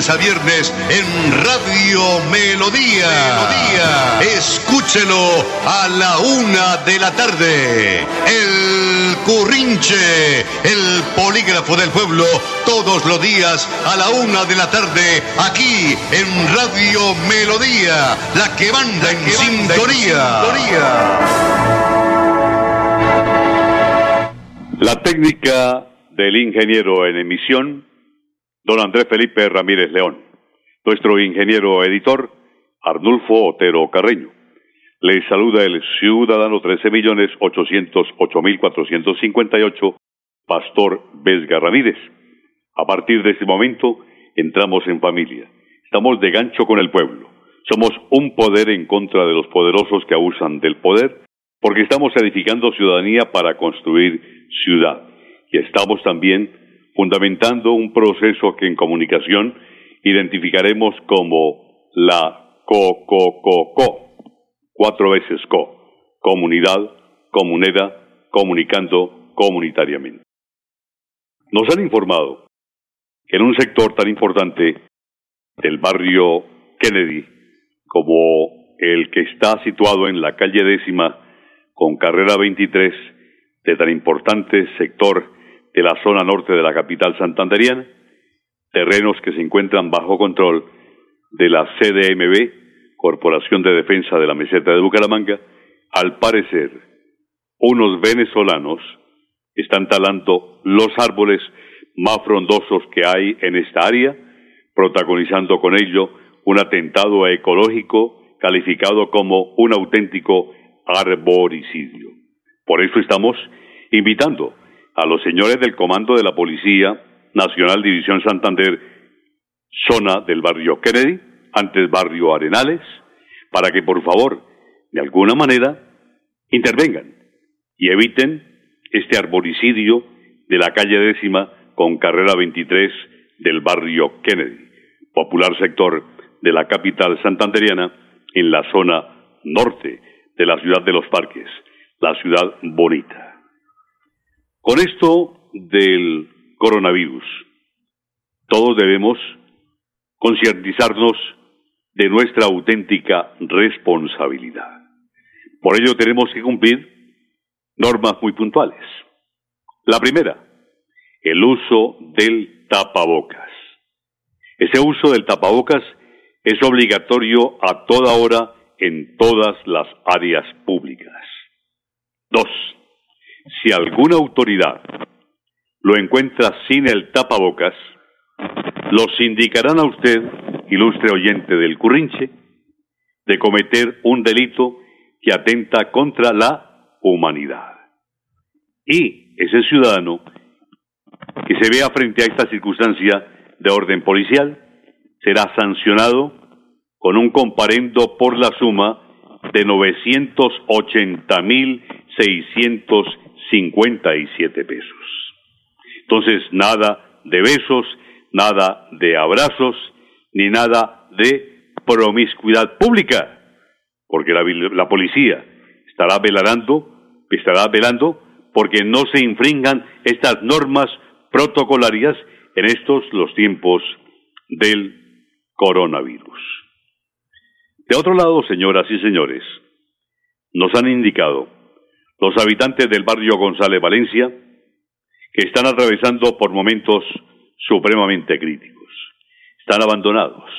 lunes a viernes en Radio Melodía. Melodía. Escúchelo a la una de la tarde. El Currinche, el polígrafo del pueblo, todos los días a la una de la tarde, aquí en Radio Melodía, la que manda en sintonía. La técnica del ingeniero en emisión, don Andrés Felipe Ramírez León. Nuestro ingeniero editor, Arnulfo Otero Carreño. Le saluda el ciudadano 13.808.458, Pastor Vesga Ramírez. A partir de este momento, entramos en familia. Estamos de gancho con el pueblo. Somos un poder en contra de los poderosos que abusan del poder, porque estamos edificando ciudadanía para construir ciudad. Y estamos también fundamentando un proceso que en comunicación identificaremos como la co-co-co-co, cuatro veces co, comunidad, comunera, comunicando comunitariamente. Nos han informado que en un sector tan importante del barrio Kennedy como el que está situado en la calle décima con carrera 23 de tan importante sector de la zona norte de la capital santanderiana, terrenos que se encuentran bajo control de la CDMB, Corporación de Defensa de la Meseta de Bucaramanga, al parecer, unos venezolanos están talando los árboles más frondosos que hay en esta área, protagonizando con ello un atentado ecológico calificado como un auténtico arboricidio. Por eso estamos invitando a los señores del Comando de la Policía Nacional División Santander, zona del barrio Kennedy, antes barrio Arenales, para que por favor, de alguna manera, intervengan y eviten este arboricidio de la calle décima con carrera 23 del barrio Kennedy, popular sector de la capital santanderiana en la zona norte de la ciudad de los parques, la ciudad bonita. Con esto del coronavirus, todos debemos concientizarnos de nuestra auténtica responsabilidad. Por ello tenemos que cumplir normas muy puntuales. La primera, el uso del tapabocas. Ese uso del tapabocas es obligatorio a toda hora en todas las áreas públicas. Dos, si alguna autoridad lo encuentra sin el tapabocas, los indicarán a usted, ilustre oyente del currinche, de cometer un delito que atenta contra la humanidad. Y ese ciudadano que se vea frente a esta circunstancia de orden policial será sancionado con un comparendo por la suma de 980.600 57 pesos. Entonces, nada de besos, nada de abrazos, ni nada de promiscuidad pública, porque la, la policía estará velando, estará velando porque no se infringan estas normas protocolarias en estos los tiempos del coronavirus. De otro lado, señoras y señores, nos han indicado los habitantes del barrio González Valencia, que están atravesando por momentos supremamente críticos. Están abandonados.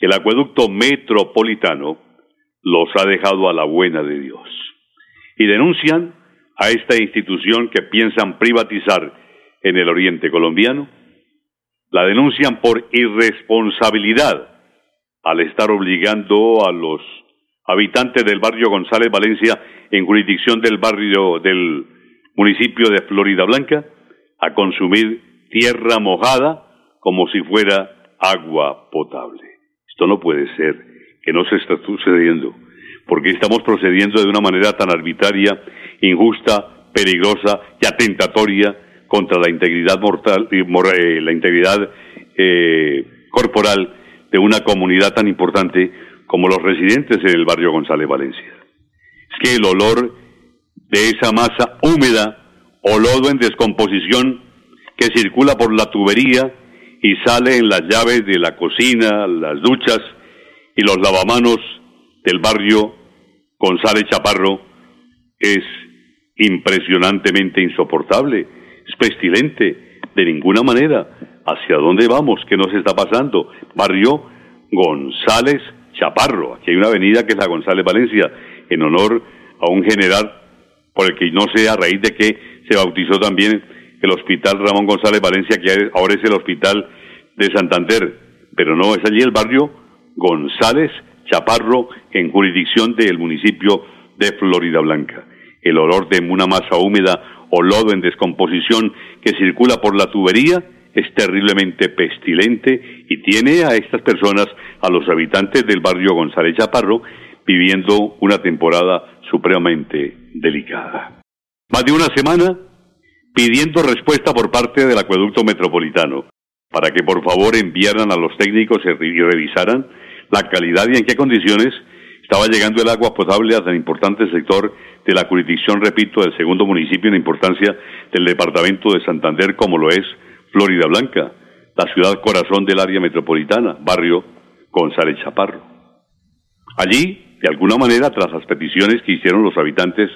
El acueducto metropolitano los ha dejado a la buena de Dios. Y denuncian a esta institución que piensan privatizar en el oriente colombiano. La denuncian por irresponsabilidad al estar obligando a los habitantes del barrio González Valencia en jurisdicción del barrio del municipio de Florida Blanca a consumir tierra mojada como si fuera agua potable. Esto no puede ser, que no se está sucediendo, porque estamos procediendo de una manera tan arbitraria, injusta, peligrosa y atentatoria contra la integridad mortal, eh, la integridad eh, corporal de una comunidad tan importante como los residentes en el barrio González Valencia. Es que el olor de esa masa húmeda o lodo en descomposición que circula por la tubería y salen las llaves de la cocina, las duchas y los lavamanos del barrio González Chaparro es impresionantemente insoportable, es pestilente, de ninguna manera. ¿Hacia dónde vamos? ¿Qué nos está pasando? Barrio González Chaparro. Aquí hay una avenida que es la González Valencia, en honor a un general por el que no sé a raíz de que se bautizó también el Hospital Ramón González Valencia, que ahora es el Hospital de Santander. Pero no, es allí el barrio González Chaparro, en jurisdicción del municipio de Florida Blanca. El olor de una masa húmeda o lodo en descomposición que circula por la tubería es terriblemente pestilente y tiene a estas personas, a los habitantes del barrio González Chaparro, viviendo una temporada supremamente delicada. Más de una semana pidiendo respuesta por parte del acueducto metropolitano para que por favor enviaran a los técnicos y revisaran la calidad y en qué condiciones estaba llegando el agua potable a tan importante sector de la jurisdicción, repito, del segundo municipio en importancia del departamento de Santander, como lo es Florida Blanca, la ciudad corazón del área metropolitana, barrio González Chaparro. Allí, de alguna manera, tras las peticiones que hicieron los habitantes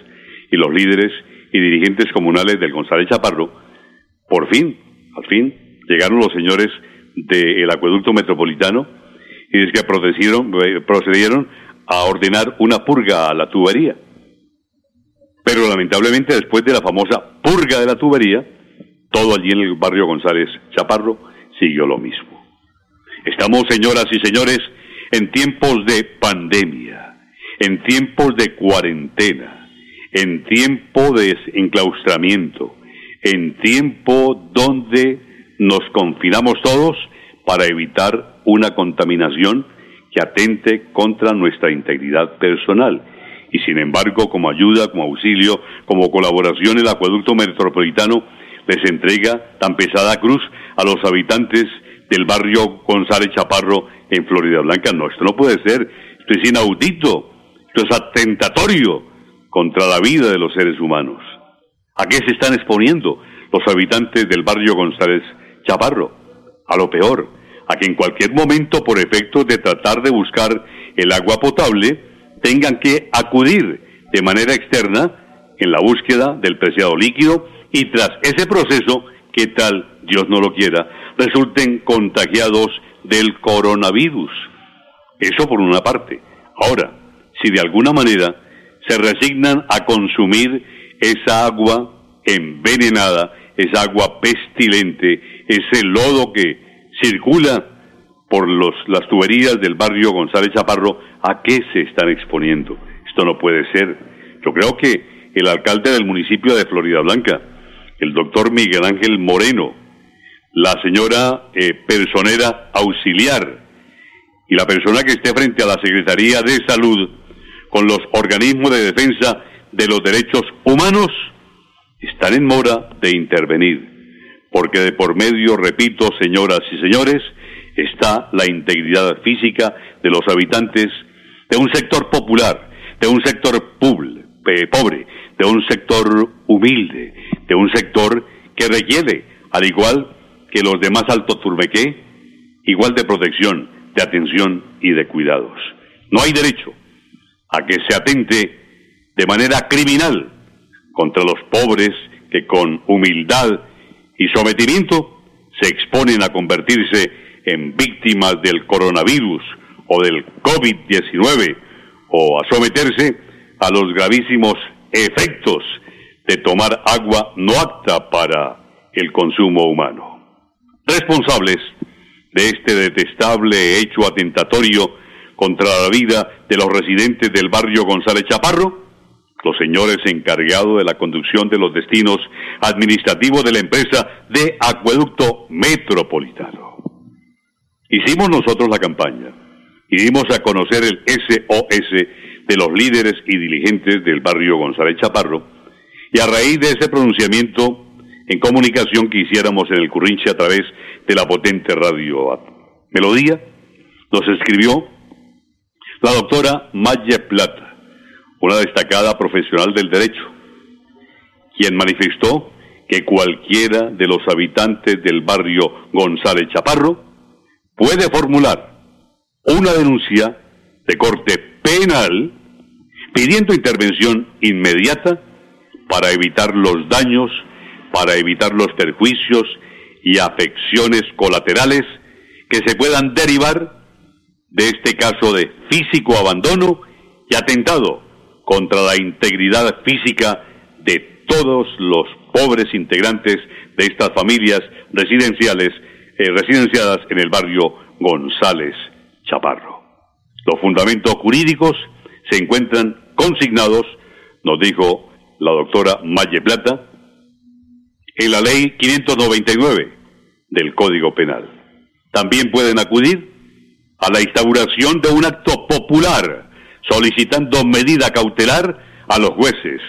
y los líderes y dirigentes comunales del González Chaparro, por fin, al fin, llegaron los señores del acueducto metropolitano y es que procedieron, eh, procedieron a ordenar una purga a la tubería. Pero lamentablemente después de la famosa purga de la tubería, todo allí en el barrio González Chaparro siguió lo mismo. Estamos, señoras y señores, en tiempos de pandemia, en tiempos de cuarentena, en tiempo de enclaustramiento, en tiempo donde nos confinamos todos para evitar una contaminación que atente contra nuestra integridad personal. Y sin embargo, como ayuda, como auxilio, como colaboración, el acueducto metropolitano les entrega tan pesada cruz a los habitantes del barrio González Chaparro en Florida Blanca. No, esto no puede ser. Esto es inaudito. Esto es atentatorio contra la vida de los seres humanos. ¿A qué se están exponiendo los habitantes del barrio González Chaparro? A lo peor, a que en cualquier momento, por efecto de tratar de buscar el agua potable, tengan que acudir de manera externa en la búsqueda del preciado líquido y tras ese proceso, que tal, Dios no lo quiera, resulten contagiados del coronavirus. Eso por una parte. Ahora, si de alguna manera se resignan a consumir esa agua envenenada, esa agua pestilente, ese lodo que circula por los, las tuberías del barrio González Chaparro, ¿a qué se están exponiendo? Esto no puede ser. Yo creo que el alcalde del municipio de Florida Blanca, el doctor Miguel Ángel Moreno, la señora eh, personera auxiliar y la persona que esté frente a la Secretaría de Salud con los organismos de defensa de los derechos humanos, están en mora de intervenir porque de por medio, repito, señoras y señores, está la integridad física de los habitantes de un sector popular, de un sector pobre, de un sector humilde, de un sector que requiere, al igual que los demás Alto Turbequé, igual de protección, de atención y de cuidados. No hay derecho a que se atente de manera criminal contra los pobres que con humildad y sometimiento se exponen a convertirse en víctimas del coronavirus o del COVID-19 o a someterse a los gravísimos efectos de tomar agua no apta para el consumo humano. Responsables de este detestable hecho atentatorio contra la vida de los residentes del barrio González Chaparro, los señores encargados de la conducción de los destinos administrativos de la empresa de Acueducto Metropolitano. Hicimos nosotros la campaña y dimos a conocer el SOS de los líderes y dirigentes del barrio González Chaparro y a raíz de ese pronunciamiento en comunicación que hiciéramos en el Currinche a través de la potente radio Melodía, nos escribió la doctora Maya Plata una destacada profesional del derecho, quien manifestó que cualquiera de los habitantes del barrio González Chaparro puede formular una denuncia de corte penal pidiendo intervención inmediata para evitar los daños, para evitar los perjuicios y afecciones colaterales que se puedan derivar de este caso de físico abandono y atentado contra la integridad física de todos los pobres integrantes de estas familias residenciales eh, residenciadas en el barrio González Chaparro. Los fundamentos jurídicos se encuentran consignados, nos dijo la doctora Maye Plata, en la ley 599 del Código Penal. También pueden acudir a la instauración de un acto popular solicitando medida cautelar a los jueces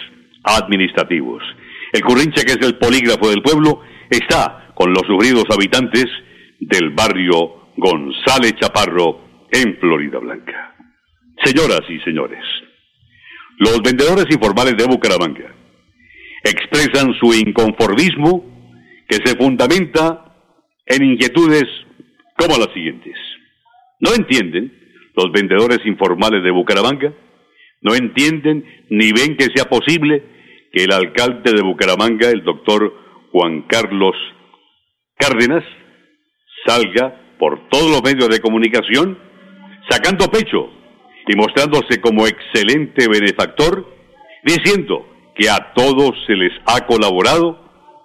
administrativos. El Currinche, que es el polígrafo del pueblo, está con los sufridos habitantes del barrio González Chaparro en Florida Blanca. Señoras y señores, los vendedores informales de Bucaramanga expresan su inconformismo que se fundamenta en inquietudes como las siguientes. No entienden los vendedores informales de Bucaramanga, no entienden ni ven que sea posible que el alcalde de Bucaramanga, el doctor Juan Carlos Cárdenas, salga por todos los medios de comunicación sacando pecho y mostrándose como excelente benefactor, diciendo que a todos se les ha colaborado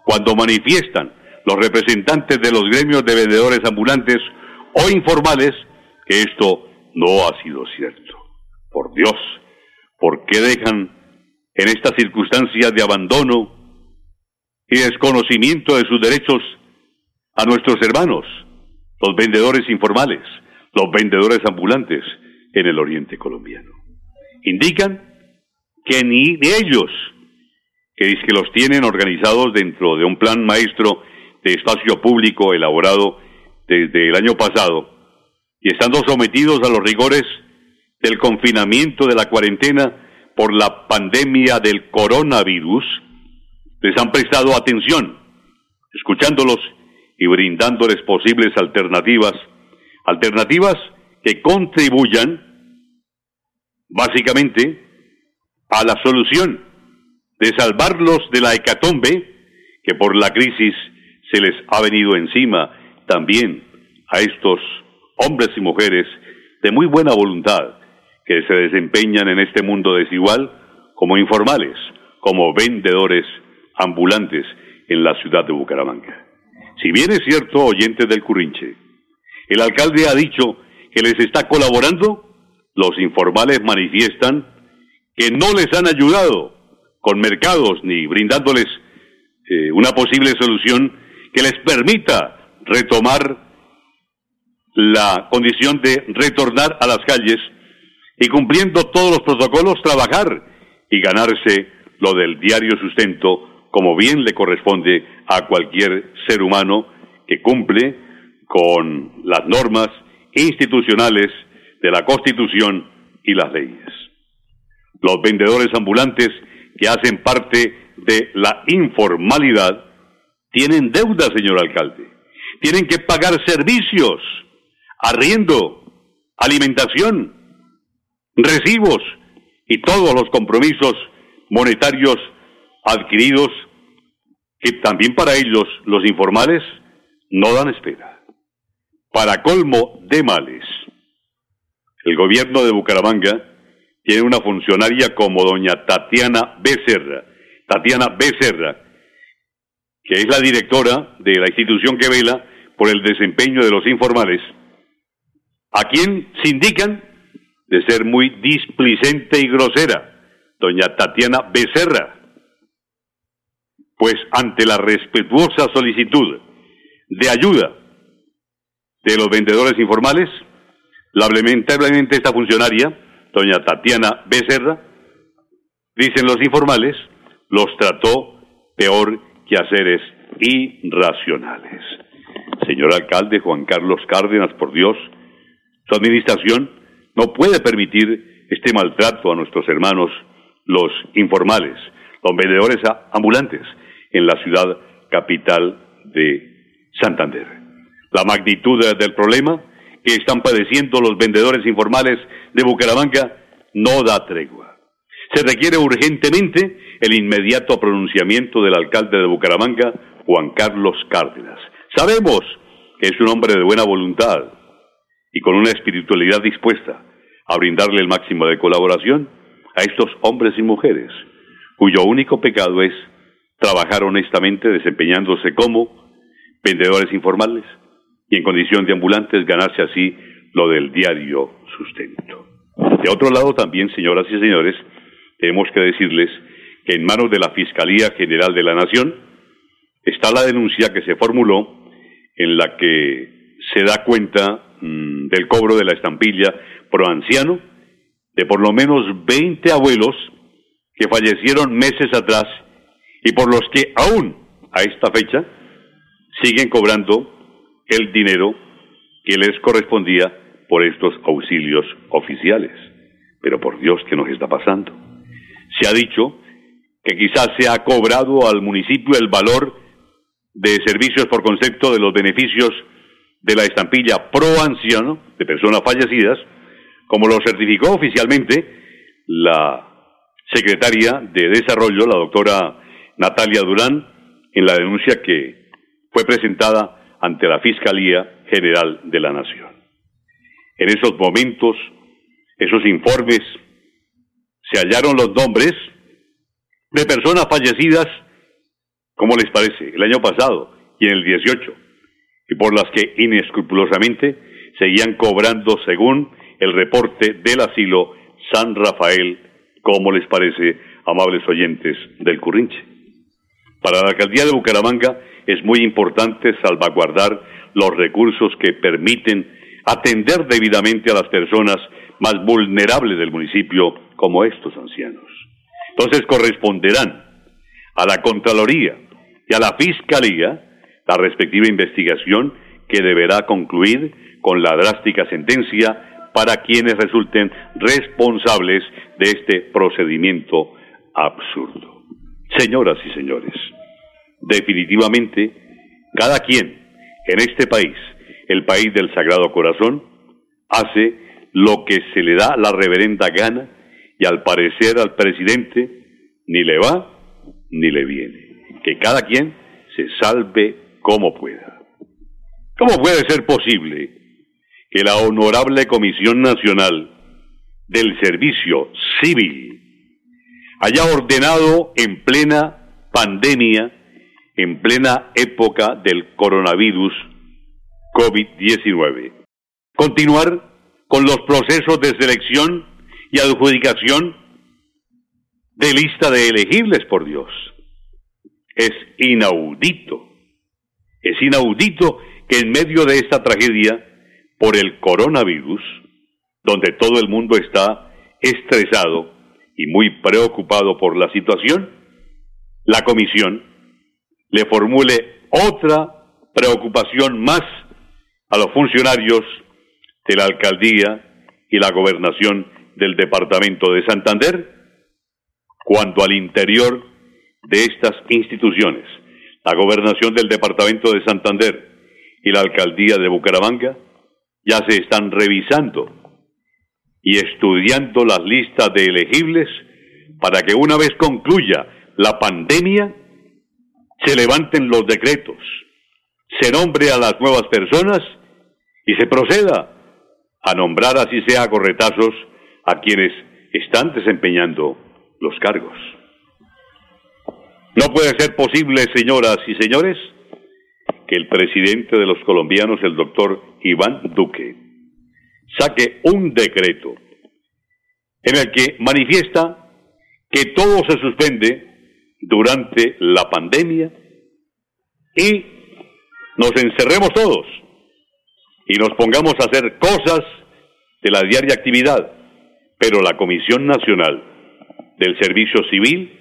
cuando manifiestan los representantes de los gremios de vendedores ambulantes o informales que esto no ha sido cierto. Por Dios, ¿por qué dejan en esta circunstancia de abandono y desconocimiento de sus derechos a nuestros hermanos, los vendedores informales, los vendedores ambulantes en el oriente colombiano? Indican que ni ellos, que que los tienen organizados dentro de un plan maestro de espacio público elaborado desde el año pasado, y estando sometidos a los rigores del confinamiento de la cuarentena por la pandemia del coronavirus, les han prestado atención, escuchándolos y brindándoles posibles alternativas, alternativas que contribuyan básicamente a la solución de salvarlos de la hecatombe que por la crisis se les ha venido encima también a estos hombres y mujeres de muy buena voluntad que se desempeñan en este mundo desigual como informales, como vendedores ambulantes en la ciudad de Bucaramanga. Si bien es cierto, oyentes del Currinche, el alcalde ha dicho que les está colaborando, los informales manifiestan que no les han ayudado con mercados ni brindándoles eh, una posible solución que les permita retomar la condición de retornar a las calles y cumpliendo todos los protocolos trabajar y ganarse lo del diario sustento como bien le corresponde a cualquier ser humano que cumple con las normas institucionales de la Constitución y las leyes. Los vendedores ambulantes que hacen parte de la informalidad tienen deuda, señor alcalde. Tienen que pagar servicios arriendo, alimentación, recibos y todos los compromisos monetarios adquiridos que también para ellos los informales no dan espera. Para colmo de males, el gobierno de Bucaramanga tiene una funcionaria como doña Tatiana Becerra, Tatiana Becerra, que es la directora de la institución que vela por el desempeño de los informales, a quien se indican de ser muy displicente y grosera, doña Tatiana Becerra. Pues ante la respetuosa solicitud de ayuda de los vendedores informales, lamentablemente esta funcionaria, doña Tatiana Becerra, dicen los informales, los trató peor que a seres irracionales. Señor alcalde Juan Carlos Cárdenas, por Dios, su administración no puede permitir este maltrato a nuestros hermanos, los informales, los vendedores ambulantes en la ciudad capital de Santander. La magnitud del problema que están padeciendo los vendedores informales de Bucaramanga no da tregua. Se requiere urgentemente el inmediato pronunciamiento del alcalde de Bucaramanga, Juan Carlos Cárdenas. Sabemos que es un hombre de buena voluntad y con una espiritualidad dispuesta a brindarle el máximo de colaboración a estos hombres y mujeres, cuyo único pecado es trabajar honestamente desempeñándose como vendedores informales y en condición de ambulantes ganarse así lo del diario sustento. De otro lado también, señoras y señores, tenemos que decirles que en manos de la Fiscalía General de la Nación está la denuncia que se formuló en la que se da cuenta mm, del cobro de la estampilla pro anciano de por lo menos 20 abuelos que fallecieron meses atrás y por los que aún a esta fecha siguen cobrando el dinero que les correspondía por estos auxilios oficiales. Pero por Dios, ¿qué nos está pasando? Se ha dicho que quizás se ha cobrado al municipio el valor de servicios por concepto de los beneficios de la estampilla pro anciano de personas fallecidas, como lo certificó oficialmente la secretaria de Desarrollo, la doctora Natalia Durán, en la denuncia que fue presentada ante la Fiscalía General de la Nación. En esos momentos, esos informes, se hallaron los nombres de personas fallecidas, como les parece, el año pasado y en el 18, y por las que inescrupulosamente seguían cobrando según el reporte del asilo San Rafael, como les parece, amables oyentes del Currinche. Para la alcaldía de Bucaramanga es muy importante salvaguardar los recursos que permiten atender debidamente a las personas más vulnerables del municipio, como estos ancianos. Entonces corresponderán a la Contraloría y a la Fiscalía la respectiva investigación que deberá concluir con la drástica sentencia para quienes resulten responsables de este procedimiento absurdo. Señoras y señores, definitivamente, cada quien en este país, el país del Sagrado Corazón, hace lo que se le da la reverenda gana y al parecer al presidente ni le va ni le viene. Que cada quien se salve como pueda. ¿Cómo puede ser posible que la Honorable Comisión Nacional del Servicio Civil haya ordenado en plena pandemia, en plena época del coronavirus COVID-19, continuar con los procesos de selección y adjudicación de lista de elegibles por Dios. Es inaudito, es inaudito que en medio de esta tragedia por el coronavirus, donde todo el mundo está estresado y muy preocupado por la situación, la comisión le formule otra preocupación más a los funcionarios de la alcaldía y la gobernación del departamento de Santander cuanto al interior de estas instituciones. La gobernación del departamento de Santander y la alcaldía de Bucaramanga ya se están revisando y estudiando las listas de elegibles para que una vez concluya la pandemia se levanten los decretos, se nombre a las nuevas personas y se proceda a nombrar así sea corretazos a quienes están desempeñando los cargos. No puede ser posible, señoras y señores, que el presidente de los colombianos, el doctor Iván Duque, saque un decreto en el que manifiesta que todo se suspende durante la pandemia y nos encerremos todos y nos pongamos a hacer cosas de la diaria actividad, pero la Comisión Nacional del Servicio Civil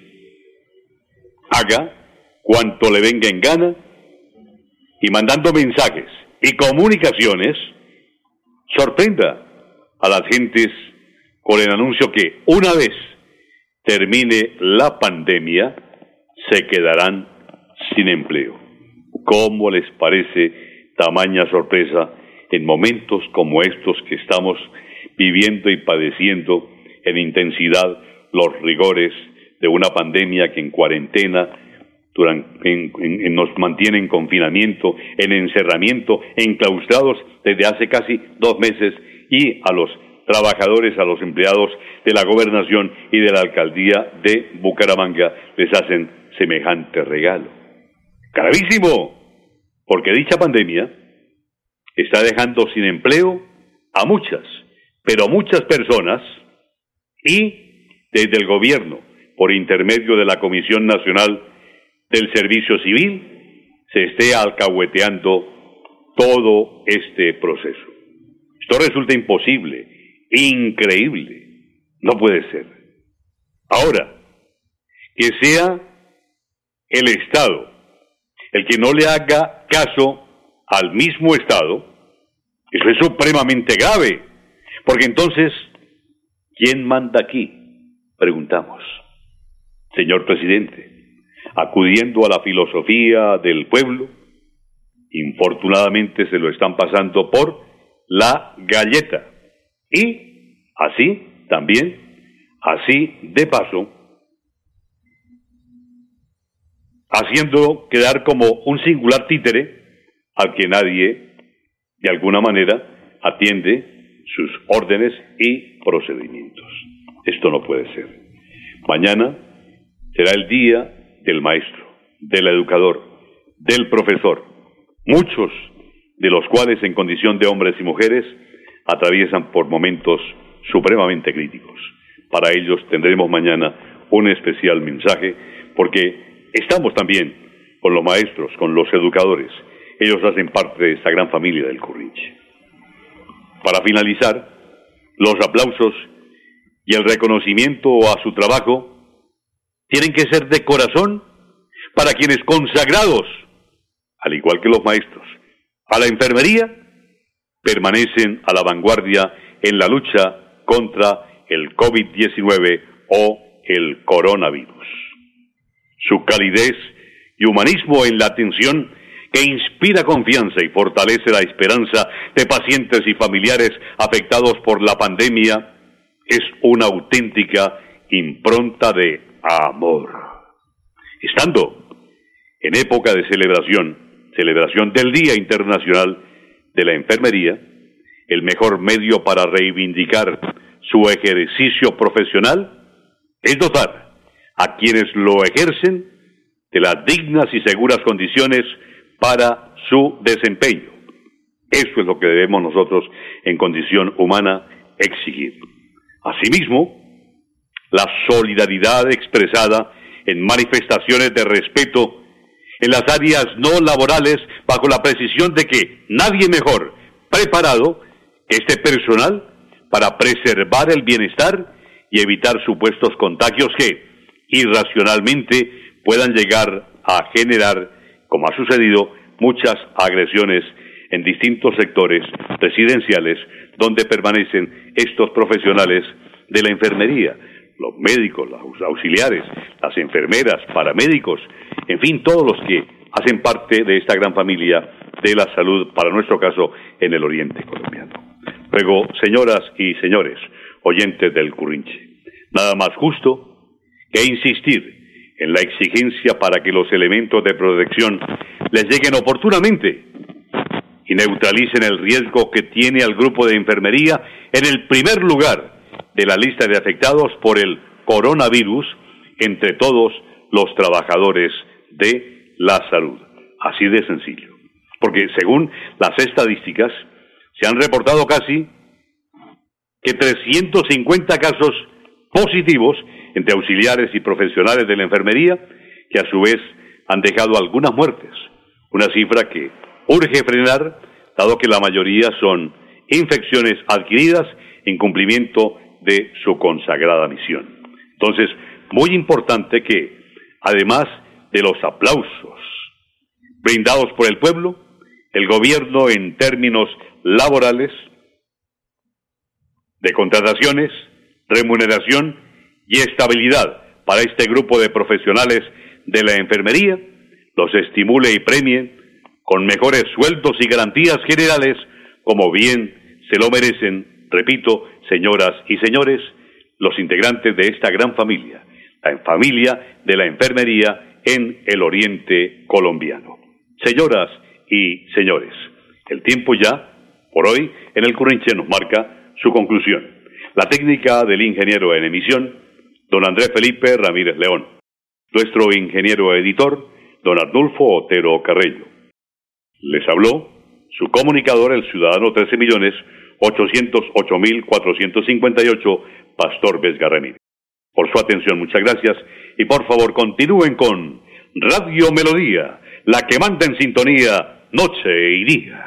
haga cuanto le venga en gana y mandando mensajes y comunicaciones sorprenda a las gentes con el anuncio que una vez termine la pandemia se quedarán sin empleo. ¿Cómo les parece tamaña sorpresa en momentos como estos que estamos viviendo y padeciendo en intensidad los rigores de una pandemia que en cuarentena nos mantiene en confinamiento, en encerramiento, enclaustrados desde hace casi dos meses y a los trabajadores, a los empleados de la gobernación y de la alcaldía de Bucaramanga les hacen semejante regalo. Gravísimo, porque dicha pandemia está dejando sin empleo a muchas, pero a muchas personas y desde el gobierno, por intermedio de la Comisión Nacional del Servicio Civil, se esté alcahueteando todo este proceso. Esto resulta imposible, increíble, no puede ser. Ahora, que sea el Estado el que no le haga caso al mismo Estado, eso es supremamente grave, porque entonces, ¿quién manda aquí? Preguntamos. Señor presidente, acudiendo a la filosofía del pueblo, infortunadamente se lo están pasando por la galleta. Y así también, así de paso, haciendo quedar como un singular títere al que nadie, de alguna manera, atiende sus órdenes y procedimientos. Esto no puede ser. Mañana será el día del maestro, del educador, del profesor, muchos de los cuales en condición de hombres y mujeres atraviesan por momentos supremamente críticos. Para ellos tendremos mañana un especial mensaje porque Estamos también con los maestros, con los educadores. Ellos hacen parte de esta gran familia del Currinche. Para finalizar, los aplausos y el reconocimiento a su trabajo tienen que ser de corazón para quienes consagrados, al igual que los maestros, a la enfermería, permanecen a la vanguardia en la lucha contra el COVID-19 o el coronavirus. Su calidez y humanismo en la atención que inspira confianza y fortalece la esperanza de pacientes y familiares afectados por la pandemia, es una auténtica impronta de amor. Estando en época de celebración, celebración del Día Internacional de la Enfermería, el mejor medio para reivindicar su ejercicio profesional es dotar a quienes lo ejercen de las dignas y seguras condiciones para su desempeño. Eso es lo que debemos nosotros en condición humana exigir. Asimismo, la solidaridad expresada en manifestaciones de respeto en las áreas no laborales bajo la precisión de que nadie mejor preparado que este personal para preservar el bienestar y evitar supuestos contagios que, irracionalmente puedan llegar a generar, como ha sucedido, muchas agresiones en distintos sectores residenciales donde permanecen estos profesionales de la enfermería, los médicos, los auxiliares, las enfermeras, paramédicos, en fin, todos los que hacen parte de esta gran familia de la salud, para nuestro caso, en el oriente colombiano. Luego, señoras y señores, oyentes del Currinche, nada más justo que insistir en la exigencia para que los elementos de protección les lleguen oportunamente y neutralicen el riesgo que tiene al grupo de enfermería en el primer lugar de la lista de afectados por el coronavirus entre todos los trabajadores de la salud. Así de sencillo. Porque según las estadísticas, se han reportado casi que 350 casos positivos entre auxiliares y profesionales de la enfermería, que a su vez han dejado algunas muertes, una cifra que urge frenar, dado que la mayoría son infecciones adquiridas en cumplimiento de su consagrada misión. Entonces, muy importante que, además de los aplausos brindados por el pueblo, el gobierno en términos laborales, de contrataciones, remuneración y estabilidad para este grupo de profesionales de la enfermería, los estimule y premie con mejores sueldos y garantías generales, como bien se lo merecen, repito, señoras y señores, los integrantes de esta gran familia, la familia de la enfermería en el oriente colombiano. Señoras y señores, el tiempo ya, por hoy, en el Currenche nos marca su conclusión. La técnica del ingeniero en emisión, don Andrés Felipe Ramírez León. Nuestro ingeniero editor, don Arnulfo Otero Carrello. Les habló su comunicador, el ciudadano 13 millones 808.458, Pastor Vesgarremín. Por su atención, muchas gracias y por favor continúen con Radio Melodía, la que manda en sintonía noche y día.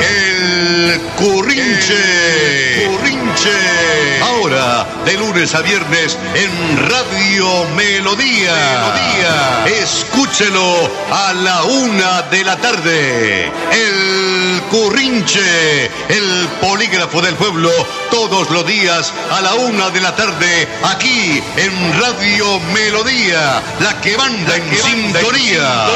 El Currinche. Currinche. De lunes a viernes en Radio Melodía. Melodía. Escúchelo a la una de la tarde. El Currinche, el polígrafo del pueblo, todos los días a la una de la tarde, aquí en Radio Melodía, la que manda en, sintonía.